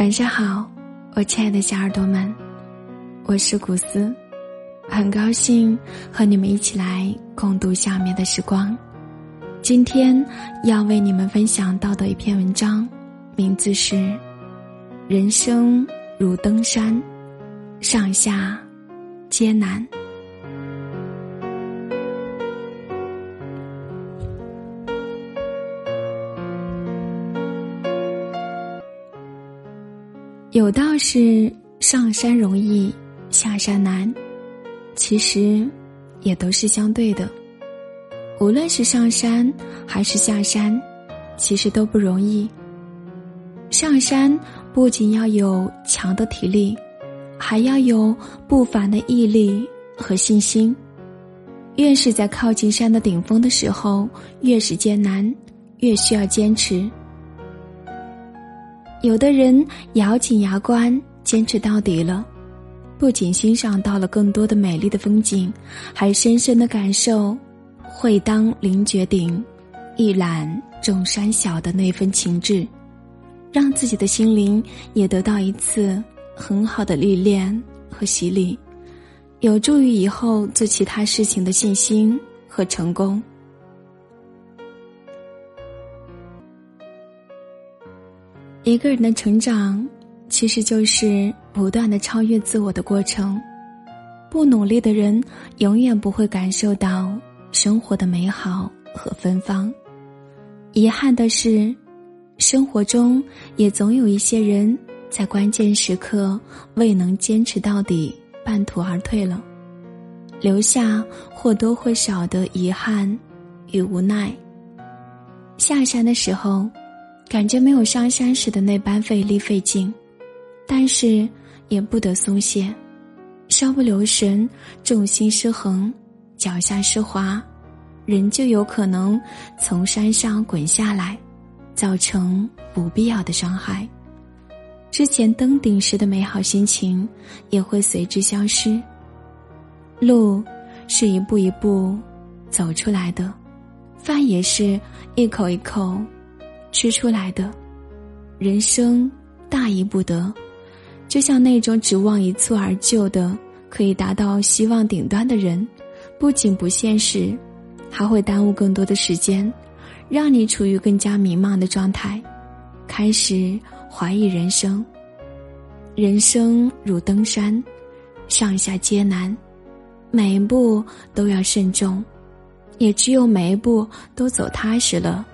晚上好，我亲爱的小耳朵们，我是古斯，很高兴和你们一起来共度下面的时光。今天要为你们分享到的一篇文章，名字是《人生如登山，上下皆难》。有道是上山容易下山难，其实也都是相对的。无论是上山还是下山，其实都不容易。上山不仅要有强的体力，还要有不凡的毅力和信心。越是在靠近山的顶峰的时候，越是艰难，越需要坚持。有的人咬紧牙关坚持到底了，不仅欣赏到了更多的美丽的风景，还深深的感受“会当凌绝顶，一览众山小”的那份情致，让自己的心灵也得到一次很好的历练和洗礼，有助于以后做其他事情的信心和成功。一个人的成长，其实就是不断的超越自我的过程。不努力的人，永远不会感受到生活的美好和芬芳。遗憾的是，生活中也总有一些人在关键时刻未能坚持到底，半途而退了，留下或多或少的遗憾与无奈。下山的时候。感觉没有上山时的那般费力费劲，但是也不得松懈，稍不留神，重心失衡，脚下湿滑，人就有可能从山上滚下来，造成不必要的伤害。之前登顶时的美好心情也会随之消失。路是一步一步走出来的，饭也是一口一口。吃出来的，人生大意不得，就像那种指望一蹴而就的可以达到希望顶端的人，不仅不现实，还会耽误更多的时间，让你处于更加迷茫的状态，开始怀疑人生。人生如登山，上下皆难，每一步都要慎重，也只有每一步都走踏实了。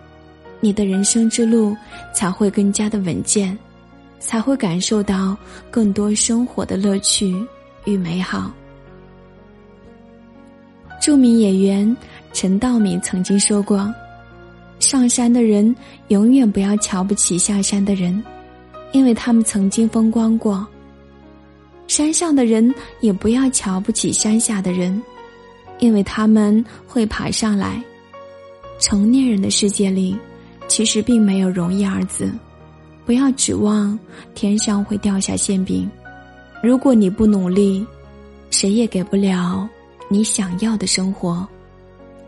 你的人生之路才会更加的稳健，才会感受到更多生活的乐趣与美好。著名演员陈道明曾经说过：“上山的人永远不要瞧不起下山的人，因为他们曾经风光过；山上的人也不要瞧不起山下的人，因为他们会爬上来。”成年人的世界里。其实并没有容易二字，不要指望天上会掉下馅饼。如果你不努力，谁也给不了你想要的生活。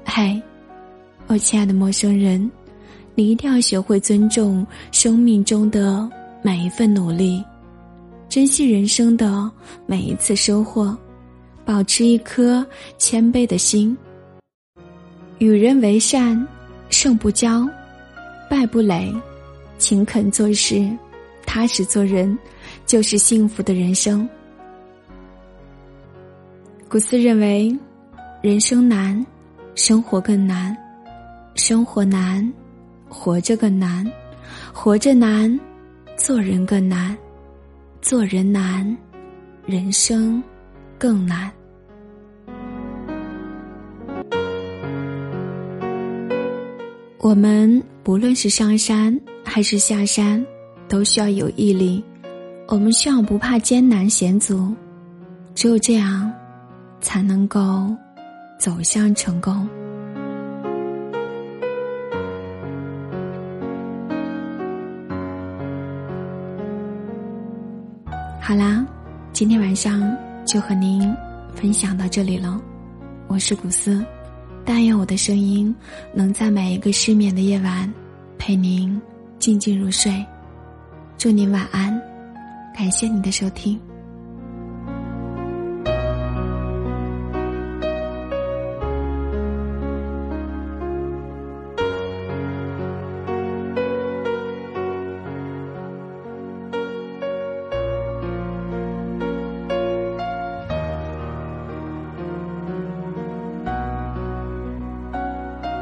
嘿，我亲爱的陌生人，你一定要学会尊重生命中的每一份努力，珍惜人生的每一次收获，保持一颗谦卑的心。与人为善，胜不骄。败不馁，勤恳做事，踏实做人，就是幸福的人生。古斯认为，人生难，生活更难；生活难，活着更难；活着难，做人更难；做人难，人生更难。我们不论是上山还是下山，都需要有毅力。我们需要不怕艰难险阻，只有这样，才能够走向成功。好啦，今天晚上就和您分享到这里了。我是古斯。但愿我的声音能在每一个失眠的夜晚陪您静静入睡，祝您晚安，感谢你的收听。